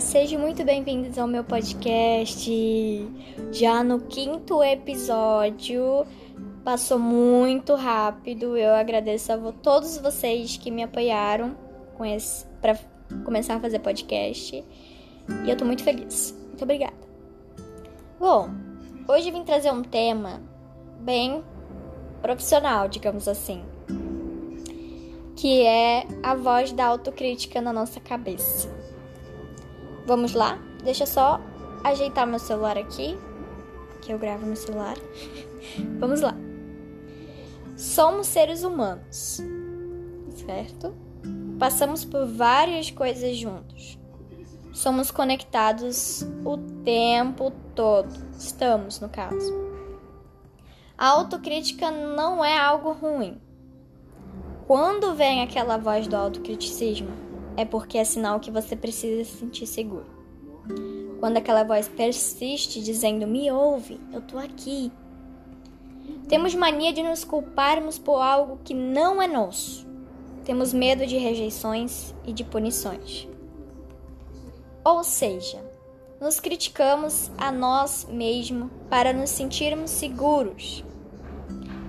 Sejam muito bem-vindos ao meu podcast. Já no quinto episódio, passou muito rápido. Eu agradeço a todos vocês que me apoiaram para começar a fazer podcast. E eu tô muito feliz. Muito obrigada. Bom, hoje vim trazer um tema bem profissional, digamos assim, que é a voz da autocrítica na nossa cabeça. Vamos lá? Deixa só ajeitar meu celular aqui, que eu gravo no celular. Vamos lá. Somos seres humanos, certo? Passamos por várias coisas juntos. Somos conectados o tempo todo. Estamos, no caso. A autocrítica não é algo ruim. Quando vem aquela voz do autocriticismo, é porque é sinal que você precisa se sentir seguro. Quando aquela voz persiste dizendo: Me ouve, eu tô aqui. Temos mania de nos culparmos por algo que não é nosso. Temos medo de rejeições e de punições. Ou seja, nos criticamos a nós mesmos para nos sentirmos seguros.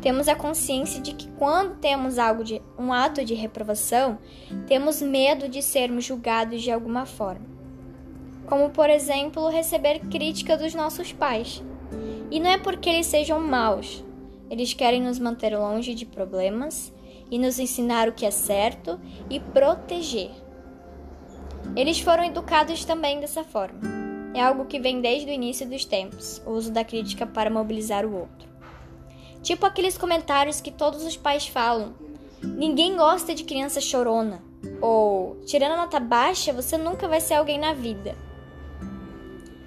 Temos a consciência de que quando temos algo de um ato de reprovação, temos medo de sermos julgados de alguma forma. Como por exemplo, receber crítica dos nossos pais. E não é porque eles sejam maus. Eles querem nos manter longe de problemas e nos ensinar o que é certo e proteger. Eles foram educados também dessa forma é algo que vem desde o início dos tempos, o uso da crítica para mobilizar o outro. Tipo aqueles comentários que todos os pais falam: ninguém gosta de criança chorona, ou tirando a nota baixa, você nunca vai ser alguém na vida.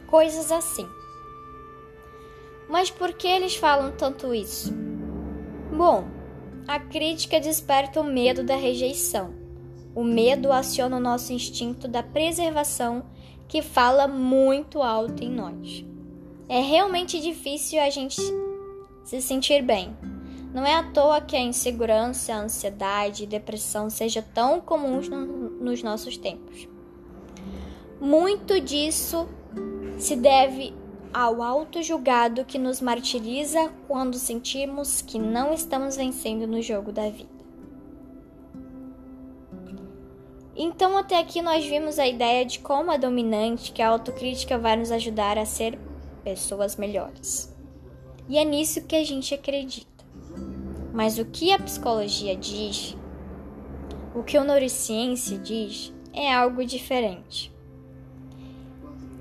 Coisas assim. Mas por que eles falam tanto isso? Bom, a crítica desperta o medo da rejeição. O medo aciona o nosso instinto da preservação que fala muito alto em nós. É realmente difícil a gente se sentir bem. Não é à toa que a insegurança, a ansiedade e depressão sejam tão comuns no, nos nossos tempos. Muito disso se deve ao auto-julgado que nos martiriza quando sentimos que não estamos vencendo no jogo da vida. Então, até aqui nós vimos a ideia de como é dominante que a autocrítica vai nos ajudar a ser pessoas melhores. E é nisso que a gente acredita. Mas o que a psicologia diz, o que a neurociência diz, é algo diferente.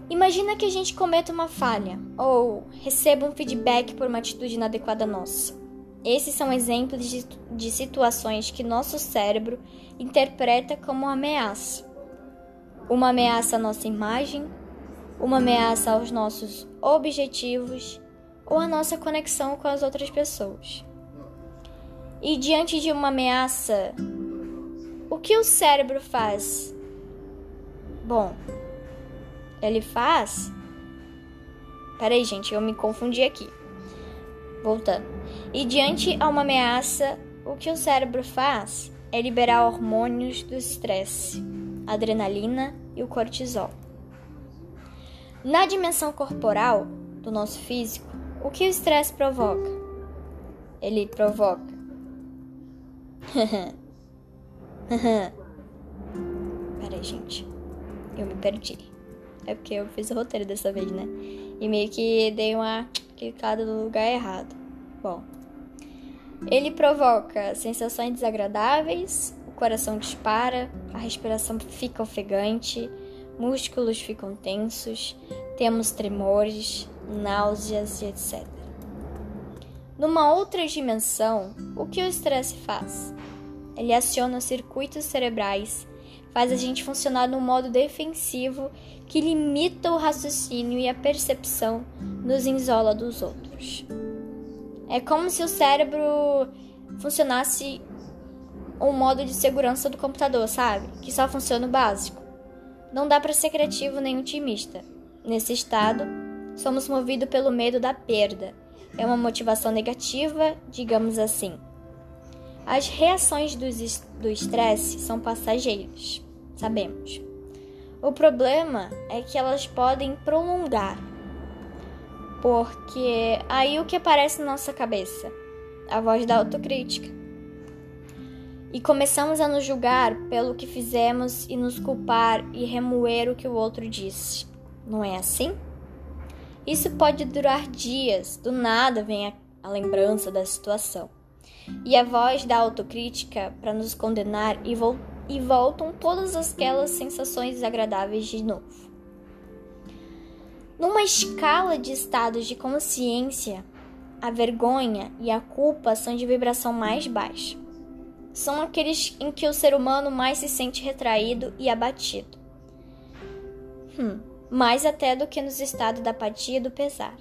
Imagina que a gente cometa uma falha ou receba um feedback por uma atitude inadequada nossa. Esses são exemplos de, de situações que nosso cérebro interpreta como ameaça. Uma ameaça à nossa imagem, uma ameaça aos nossos objetivos ou à nossa conexão com as outras pessoas. E diante de uma ameaça, o que o cérebro faz? Bom, ele faz. Peraí, gente, eu me confundi aqui. Voltando. E diante a uma ameaça, o que o cérebro faz é liberar hormônios do estresse, adrenalina e o cortisol. Na dimensão corporal do nosso físico, o que o estresse provoca? Ele provoca. Peraí, gente. Eu me perdi. É porque eu fiz o roteiro dessa vez, né? E meio que dei uma clicada no lugar errado. Bom, ele provoca sensações desagradáveis, o coração dispara, a respiração fica ofegante, músculos ficam tensos, temos tremores, náuseas e etc. Numa outra dimensão, o que o estresse faz? Ele aciona circuitos cerebrais, faz a gente funcionar num modo defensivo que limita o raciocínio e a percepção, nos isola dos outros. É como se o cérebro funcionasse um modo de segurança do computador, sabe? Que só funciona o básico. Não dá para ser criativo nem otimista. Nesse estado, somos movidos pelo medo da perda. É uma motivação negativa, digamos assim. As reações do estresse são passageiras, sabemos. O problema é que elas podem prolongar. Porque aí o que aparece na nossa cabeça? A voz da autocrítica. E começamos a nos julgar pelo que fizemos e nos culpar e remoer o que o outro disse. Não é assim? Isso pode durar dias, do nada vem a, a lembrança da situação. E a voz da autocrítica para nos condenar e voltar e voltam todas aquelas sensações desagradáveis de novo. Numa escala de estados de consciência, a vergonha e a culpa são de vibração mais baixa. São aqueles em que o ser humano mais se sente retraído e abatido. Hum, mais até do que nos estados da apatia e do pesar.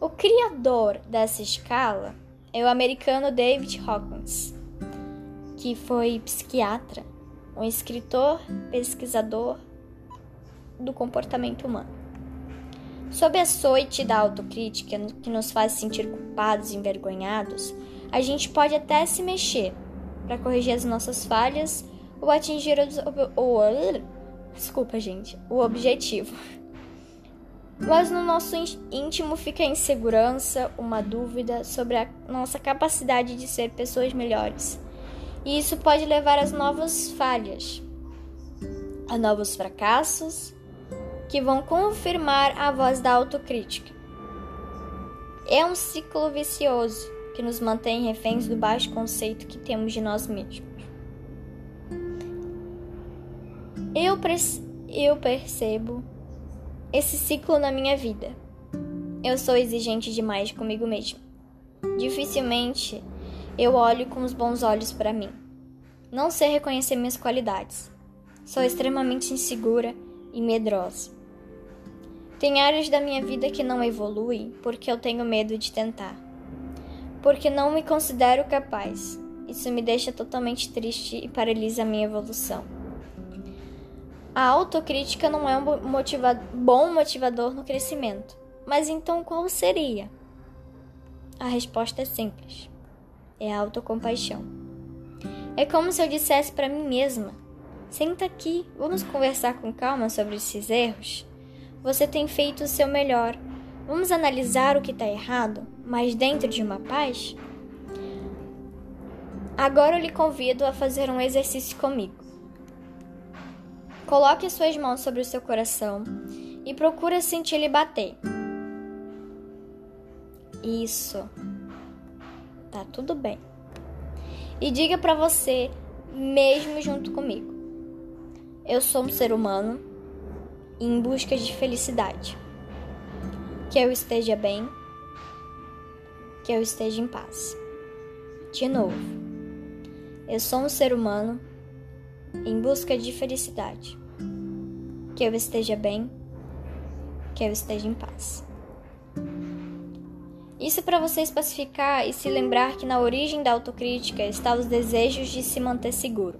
O criador dessa escala é o americano David Hawkins que foi psiquiatra, um escritor, pesquisador do comportamento humano. Sob a soite da autocrítica que nos faz sentir culpados e envergonhados, a gente pode até se mexer para corrigir as nossas falhas ou atingir o, o, desculpa, gente, o objetivo. Mas no nosso íntimo fica a insegurança, uma dúvida sobre a nossa capacidade de ser pessoas melhores e isso pode levar a novas falhas, a novos fracassos que vão confirmar a voz da autocrítica. É um ciclo vicioso que nos mantém reféns do baixo conceito que temos de nós mesmos. Eu, eu percebo esse ciclo na minha vida. Eu sou exigente demais comigo mesmo. Dificilmente eu olho com os bons olhos para mim. Não sei reconhecer minhas qualidades. Sou extremamente insegura e medrosa. Tem áreas da minha vida que não evoluem porque eu tenho medo de tentar. Porque não me considero capaz. Isso me deixa totalmente triste e paralisa a minha evolução. A autocrítica não é um bom motivador no crescimento. Mas então qual seria? A resposta é simples é a autocompaixão. É como se eu dissesse para mim mesma: senta aqui, vamos conversar com calma sobre esses erros. Você tem feito o seu melhor. Vamos analisar o que está errado, mas dentro de uma paz? Agora eu lhe convido a fazer um exercício comigo. Coloque as suas mãos sobre o seu coração e procure sentir ele bater. Isso tá tudo bem. E diga para você, mesmo junto comigo: eu sou um ser humano em busca de felicidade. Que eu esteja bem, que eu esteja em paz. De novo, eu sou um ser humano em busca de felicidade. Que eu esteja bem, que eu esteja em paz. Isso para você especificar e se lembrar que na origem da autocrítica está os desejos de se manter seguro.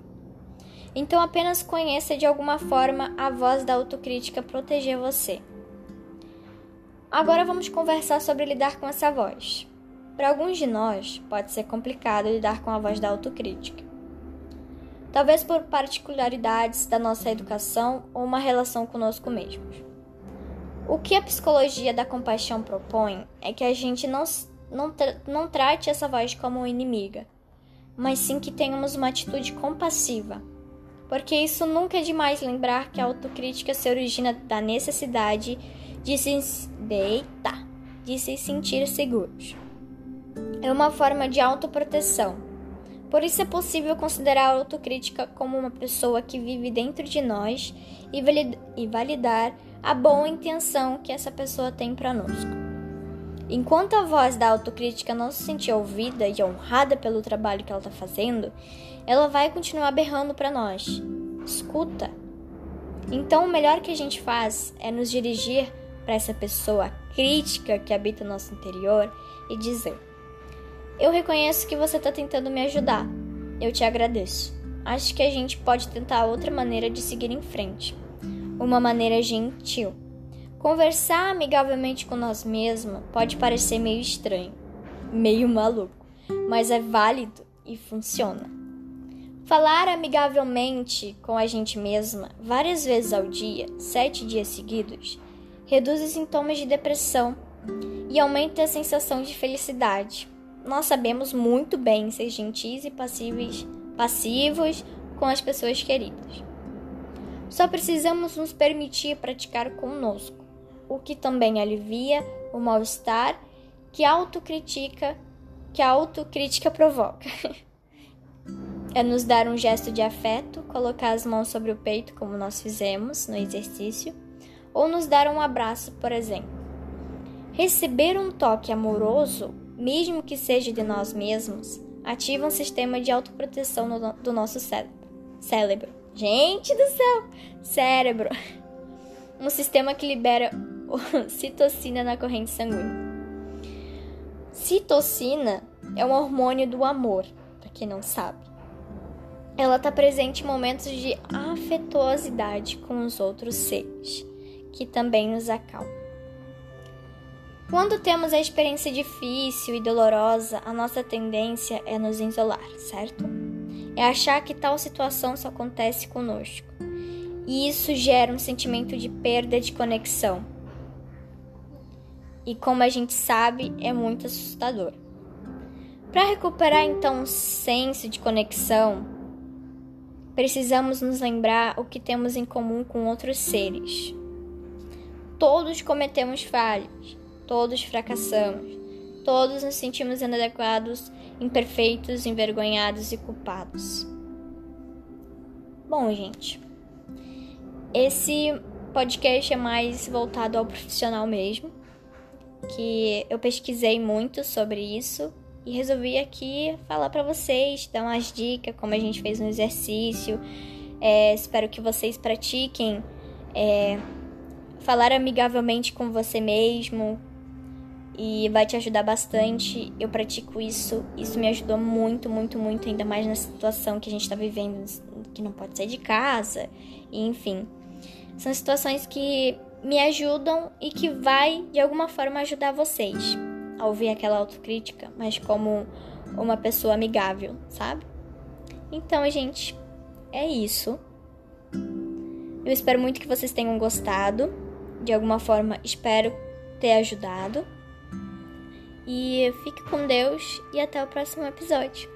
Então apenas conheça de alguma forma a voz da autocrítica proteger você. Agora vamos conversar sobre lidar com essa voz. Para alguns de nós, pode ser complicado lidar com a voz da autocrítica. Talvez por particularidades da nossa educação ou uma relação conosco mesmos. O que a psicologia da compaixão propõe é que a gente não, não, não trate essa voz como inimiga, mas sim que tenhamos uma atitude compassiva. Porque isso nunca é demais lembrar que a autocrítica se origina da necessidade de se, Deita, de se sentir seguros. É uma forma de autoproteção. Por isso é possível considerar a autocrítica como uma pessoa que vive dentro de nós e validar a boa intenção que essa pessoa tem para nós. Enquanto a voz da autocrítica não se sentir ouvida e honrada pelo trabalho que ela está fazendo, ela vai continuar berrando para nós. Escuta. Então, o melhor que a gente faz é nos dirigir para essa pessoa crítica que habita nosso interior e dizer: Eu reconheço que você está tentando me ajudar. Eu te agradeço. Acho que a gente pode tentar outra maneira de seguir em frente uma maneira gentil. Conversar amigavelmente com nós mesmos pode parecer meio estranho, meio maluco, mas é válido e funciona. Falar amigavelmente com a gente mesma várias vezes ao dia, sete dias seguidos, reduz os sintomas de depressão e aumenta a sensação de felicidade. Nós sabemos muito bem ser gentis e passivos, passivos com as pessoas queridas. Só precisamos nos permitir praticar conosco, o que também alivia o mal-estar que a autocrítica que a autocrítica provoca. é nos dar um gesto de afeto, colocar as mãos sobre o peito como nós fizemos no exercício, ou nos dar um abraço, por exemplo. Receber um toque amoroso, mesmo que seja de nós mesmos, ativa um sistema de autoproteção no, do nosso cérebro. Cérebro. Gente do céu! Cérebro. Um sistema que libera citocina na corrente sanguínea. Citocina é um hormônio do amor, para quem não sabe. Ela está presente em momentos de afetuosidade com os outros seres, que também nos acalma. Quando temos a experiência difícil e dolorosa, a nossa tendência é nos isolar, certo? É achar que tal situação só acontece conosco. E isso gera um sentimento de perda de conexão, e como a gente sabe, é muito assustador. Para recuperar então um senso de conexão, precisamos nos lembrar o que temos em comum com outros seres. Todos cometemos falhas, todos fracassamos, todos nos sentimos inadequados, imperfeitos, envergonhados e culpados. Bom, gente, esse podcast é mais voltado ao profissional mesmo que eu pesquisei muito sobre isso e resolvi aqui falar para vocês, dar umas dicas, como a gente fez no exercício. É, espero que vocês pratiquem é, falar amigavelmente com você mesmo e vai te ajudar bastante. Eu pratico isso, isso me ajudou muito, muito, muito, ainda mais na situação que a gente está vivendo, que não pode sair de casa, e, enfim. São situações que me ajudam e que vai de alguma forma ajudar vocês a ouvir aquela autocrítica, mas como uma pessoa amigável, sabe? Então, gente, é isso. Eu espero muito que vocês tenham gostado. De alguma forma, espero ter ajudado. E fique com Deus e até o próximo episódio.